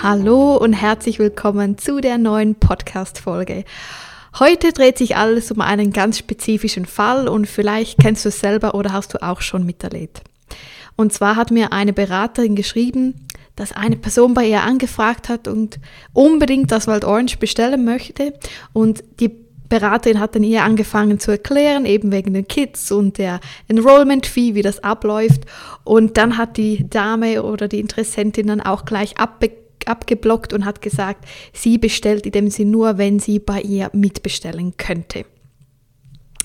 Hallo und herzlich willkommen zu der neuen Podcast-Folge. Heute dreht sich alles um einen ganz spezifischen Fall und vielleicht kennst du es selber oder hast du auch schon miterlebt. Und zwar hat mir eine Beraterin geschrieben, dass eine Person bei ihr angefragt hat und unbedingt das Wild Orange bestellen möchte und die Beraterin hat dann ihr angefangen zu erklären, eben wegen den Kids und der Enrollment Fee, wie das abläuft. Und dann hat die Dame oder die Interessentin dann auch gleich abbekommen abgeblockt und hat gesagt, sie bestellt in dem Sinn nur, wenn sie bei ihr mitbestellen könnte.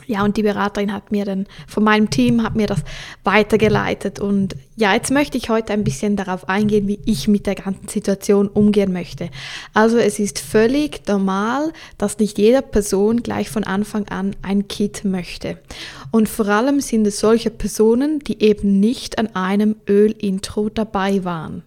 Ja, und die Beraterin hat mir dann von meinem Team hat mir das weitergeleitet und ja, jetzt möchte ich heute ein bisschen darauf eingehen, wie ich mit der ganzen Situation umgehen möchte. Also es ist völlig normal, dass nicht jede Person gleich von Anfang an ein Kit möchte. Und vor allem sind es solche Personen, die eben nicht an einem Öl-Intro dabei waren.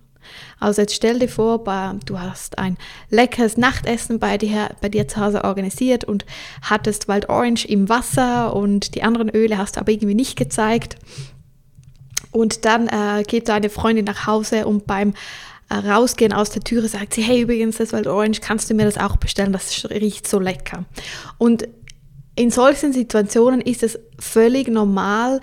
Also jetzt stell dir vor, du hast ein leckeres Nachtessen bei dir, bei dir zu Hause organisiert und hattest Wild Orange im Wasser und die anderen Öle hast du aber irgendwie nicht gezeigt. Und dann äh, geht deine Freundin nach Hause und beim äh, Rausgehen aus der Türe sagt sie, hey übrigens, das Wild Orange, kannst du mir das auch bestellen? Das riecht so lecker. Und in solchen Situationen ist es völlig normal,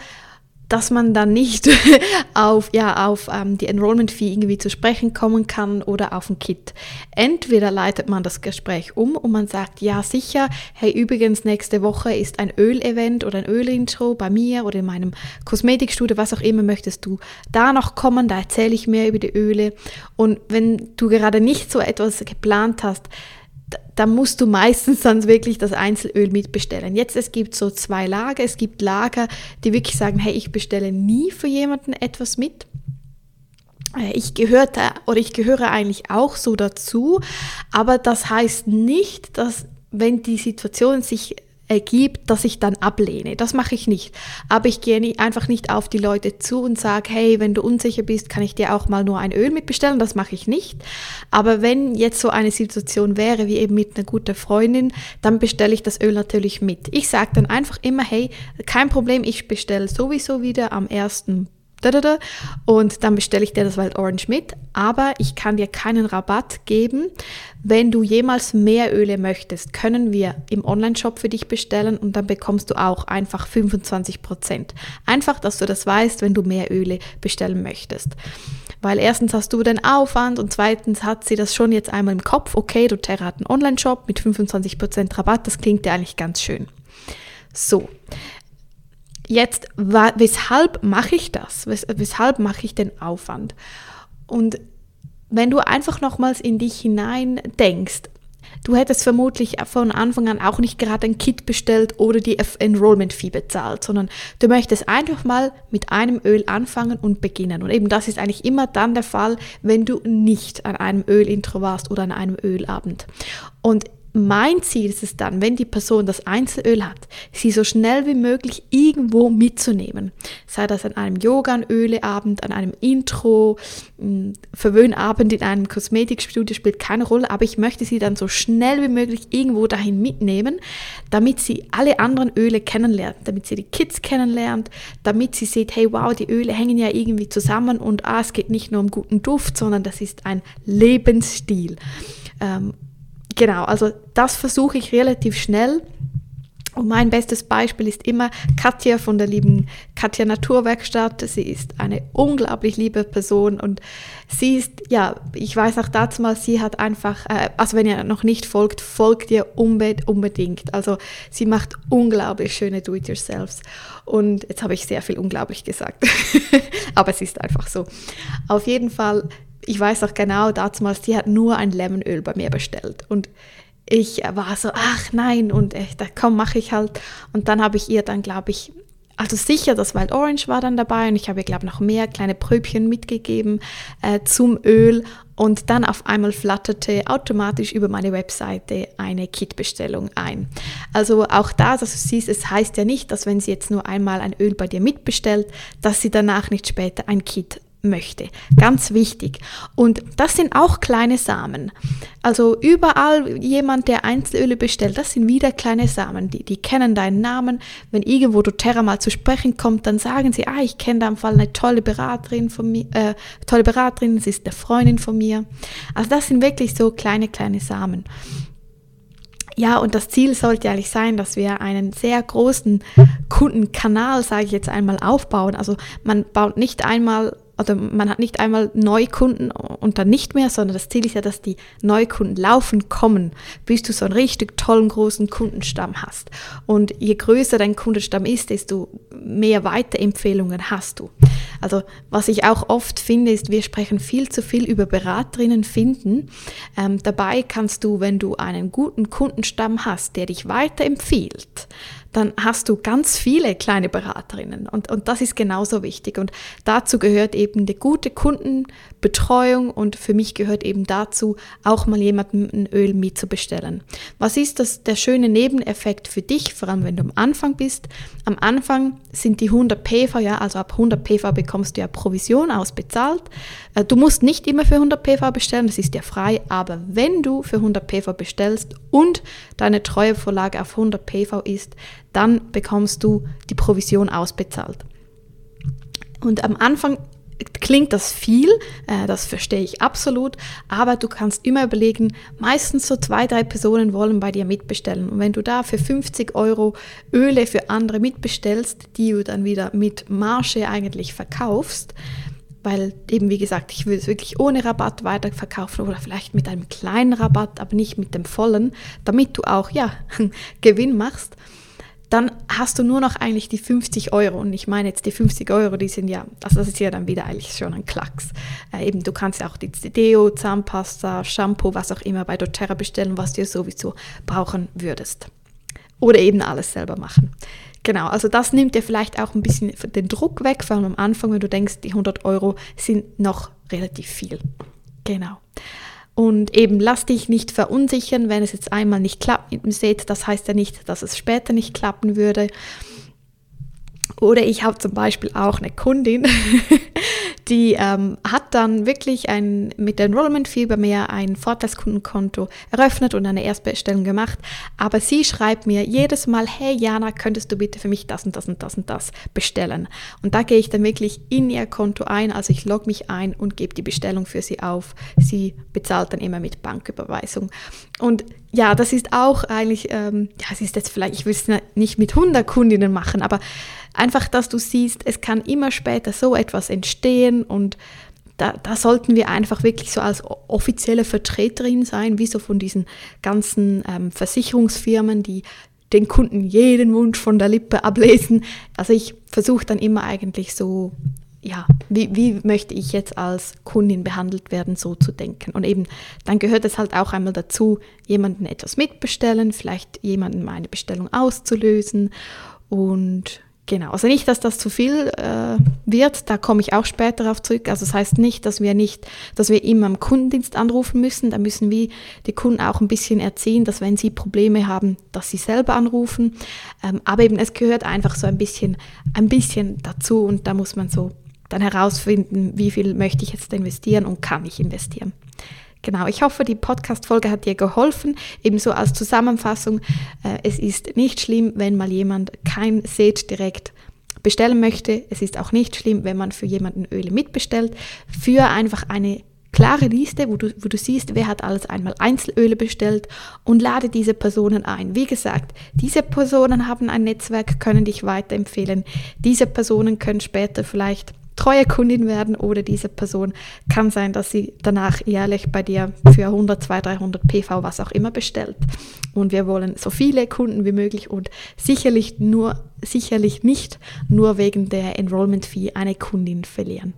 dass man dann nicht auf, ja, auf ähm, die Enrollment-Fee irgendwie zu sprechen kommen kann oder auf ein Kit. Entweder leitet man das Gespräch um und man sagt, ja sicher, hey übrigens nächste Woche ist ein Öl-Event oder ein Öl-Intro bei mir oder in meinem Kosmetikstudio, was auch immer möchtest du da noch kommen, da erzähle ich mehr über die Öle. Und wenn du gerade nicht so etwas geplant hast, da musst du meistens dann wirklich das Einzelöl mitbestellen. Jetzt, es gibt so zwei Lager. Es gibt Lager, die wirklich sagen, hey, ich bestelle nie für jemanden etwas mit. Äh, ich gehörte oder ich gehöre eigentlich auch so dazu, aber das heißt nicht, dass wenn die Situation sich ergibt, dass ich dann ablehne. Das mache ich nicht. Aber ich gehe nicht, einfach nicht auf die Leute zu und sage, hey, wenn du unsicher bist, kann ich dir auch mal nur ein Öl mitbestellen. Das mache ich nicht. Aber wenn jetzt so eine Situation wäre, wie eben mit einer guten Freundin, dann bestelle ich das Öl natürlich mit. Ich sage dann einfach immer, hey, kein Problem, ich bestelle sowieso wieder am ersten und dann bestelle ich dir das Wild Orange mit. Aber ich kann dir keinen Rabatt geben. Wenn du jemals mehr Öle möchtest, können wir im Online-Shop für dich bestellen und dann bekommst du auch einfach 25 Prozent. Einfach, dass du das weißt, wenn du mehr Öle bestellen möchtest. Weil erstens hast du den Aufwand und zweitens hat sie das schon jetzt einmal im Kopf. Okay, doTERRA hat einen Online-Shop mit 25 Prozent Rabatt. Das klingt ja eigentlich ganz schön. So, Jetzt, weshalb mache ich das? weshalb mache ich den Aufwand? Und wenn du einfach nochmals in dich hinein denkst, du hättest vermutlich von Anfang an auch nicht gerade ein Kit bestellt oder die Enrollment Fee bezahlt, sondern du möchtest einfach mal mit einem Öl anfangen und beginnen. Und eben das ist eigentlich immer dann der Fall, wenn du nicht an einem Ölintro warst oder an einem Ölabend. Und mein Ziel ist es dann, wenn die Person das Einzelöl hat, sie so schnell wie möglich irgendwo mitzunehmen. Sei das an einem Yoga, an Öleabend, an einem Intro, Verwöhnabend in einem Kosmetikstudio spielt keine Rolle, aber ich möchte sie dann so schnell wie möglich irgendwo dahin mitnehmen, damit sie alle anderen Öle kennenlernt, damit sie die Kids kennenlernt, damit sie sieht, hey wow, die Öle hängen ja irgendwie zusammen und ah, es geht nicht nur um guten Duft, sondern das ist ein Lebensstil. Ähm, genau, also das versuche ich relativ schnell. Und mein bestes Beispiel ist immer Katja von der lieben Katja Naturwerkstatt. Sie ist eine unglaublich liebe Person und sie ist, ja, ich weiß auch dazu mal, sie hat einfach, äh, also wenn ihr noch nicht folgt, folgt ihr unbedingt. Also sie macht unglaublich schöne Do-it-yourselfs. Und jetzt habe ich sehr viel unglaublich gesagt, aber es ist einfach so. Auf jeden Fall ich weiß auch genau, damals, die hat nur ein Lemonöl bei mir bestellt. Und ich war so, ach nein, und ich dachte, komm, mache ich halt. Und dann habe ich ihr dann, glaube ich, also sicher, das Wild Orange war dann dabei und ich habe ihr, glaube ich, noch mehr kleine Pröbchen mitgegeben äh, zum Öl. Und dann auf einmal flatterte automatisch über meine Webseite eine Kit-Bestellung ein. Also auch da, dass du siehst, es heißt ja nicht, dass wenn sie jetzt nur einmal ein Öl bei dir mitbestellt, dass sie danach nicht später ein Kit möchte. Ganz wichtig. Und das sind auch kleine Samen. Also überall jemand, der Einzelöle bestellt, das sind wieder kleine Samen. Die, die kennen deinen Namen. Wenn irgendwo doTERRA mal zu sprechen kommt, dann sagen sie, ah, ich kenne da im Fall eine tolle Beraterin von mir, äh, tolle Beraterin, sie ist eine Freundin von mir. Also das sind wirklich so kleine, kleine Samen. Ja, und das Ziel sollte eigentlich sein, dass wir einen sehr großen Kundenkanal, sage ich jetzt einmal, aufbauen. Also man baut nicht einmal oder man hat nicht einmal Neukunden und dann nicht mehr, sondern das Ziel ist ja, dass die Neukunden laufen kommen, bis du so einen richtig tollen großen Kundenstamm hast. Und je größer dein Kundenstamm ist, desto mehr Weiterempfehlungen hast du. Also was ich auch oft finde, ist, wir sprechen viel zu viel über Beraterinnen finden. Ähm, dabei kannst du, wenn du einen guten Kundenstamm hast, der dich weiterempfiehlt, dann hast du ganz viele kleine Beraterinnen und, und das ist genauso wichtig. Und dazu gehört eben eine gute Kundenbetreuung und für mich gehört eben dazu, auch mal jemandem ein Öl mitzubestellen. Was ist das, der schöne Nebeneffekt für dich, vor allem wenn du am Anfang bist? Am Anfang sind die 100 PV, ja, also ab 100 PV bekommst du ja Provision ausbezahlt. Äh, du musst nicht immer für 100 PV bestellen, das ist ja frei, aber wenn du für 100 PV bestellst und deine Treuevorlage auf 100 PV ist, dann bekommst du die Provision ausbezahlt. Und am Anfang klingt das viel, äh, das verstehe ich absolut, aber du kannst immer überlegen, meistens so zwei, drei Personen wollen bei dir mitbestellen. Und wenn du da für 50 Euro Öle für andere mitbestellst, die du dann wieder mit Marge eigentlich verkaufst, weil eben wie gesagt, ich würde es wirklich ohne Rabatt weiterverkaufen oder vielleicht mit einem kleinen Rabatt, aber nicht mit dem vollen, damit du auch ja Gewinn machst dann hast du nur noch eigentlich die 50 Euro. Und ich meine jetzt die 50 Euro, die sind ja, also das ist ja dann wieder eigentlich schon ein Klacks. Äh, eben, du kannst ja auch die Deo, Zahnpasta, Shampoo, was auch immer bei doTERRA bestellen, was du sowieso brauchen würdest. Oder eben alles selber machen. Genau, also das nimmt dir vielleicht auch ein bisschen den Druck weg, vor allem am Anfang, wenn du denkst, die 100 Euro sind noch relativ viel. Genau. Und eben lass dich nicht verunsichern, wenn es jetzt einmal nicht klappt mit dem Set. Das heißt ja nicht, dass es später nicht klappen würde. Oder ich habe zum Beispiel auch eine Kundin, die ähm, hat dann wirklich ein, mit der Enrollment Fee bei mir ein Vorteilskundenkonto eröffnet und eine Erstbestellung gemacht. Aber sie schreibt mir jedes Mal, hey Jana, könntest du bitte für mich das und das und das und das bestellen? Und da gehe ich dann wirklich in ihr Konto ein, also ich logge mich ein und gebe die Bestellung für sie auf. Sie bezahlt dann immer mit Banküberweisung. Und ja, das ist auch eigentlich, ähm, ja, es ist jetzt vielleicht, ich will es nicht mit 100 Kundinnen machen, aber einfach, dass du siehst, es kann immer später so etwas entstehen und da, da, sollten wir einfach wirklich so als offizielle Vertreterin sein, wie so von diesen ganzen ähm, Versicherungsfirmen, die den Kunden jeden Wunsch von der Lippe ablesen. Also ich versuche dann immer eigentlich so ja, wie, wie möchte ich jetzt als Kundin behandelt werden, so zu denken. Und eben, dann gehört es halt auch einmal dazu, jemanden etwas mitbestellen, vielleicht jemanden meine Bestellung auszulösen. Und genau, also nicht, dass das zu viel äh, wird, da komme ich auch später darauf zurück. Also das heißt nicht, dass wir nicht, dass wir immer am Kundendienst anrufen müssen. Da müssen wir die Kunden auch ein bisschen erziehen, dass wenn sie Probleme haben, dass sie selber anrufen. Ähm, aber eben, es gehört einfach so ein bisschen, ein bisschen dazu und da muss man so dann herausfinden, wie viel möchte ich jetzt investieren und kann ich investieren. Genau, ich hoffe, die Podcast-Folge hat dir geholfen. Ebenso als Zusammenfassung, äh, es ist nicht schlimm, wenn mal jemand kein Set direkt bestellen möchte. Es ist auch nicht schlimm, wenn man für jemanden Öle mitbestellt. Für einfach eine klare Liste, wo du, wo du siehst, wer hat alles einmal Einzelöle bestellt und lade diese Personen ein. Wie gesagt, diese Personen haben ein Netzwerk, können dich weiterempfehlen. Diese Personen können später vielleicht treue Kundin werden oder diese Person kann sein, dass sie danach jährlich bei dir für 100, 200, 300 PV, was auch immer bestellt. Und wir wollen so viele Kunden wie möglich und sicherlich nur, sicherlich nicht nur wegen der Enrollment Fee eine Kundin verlieren.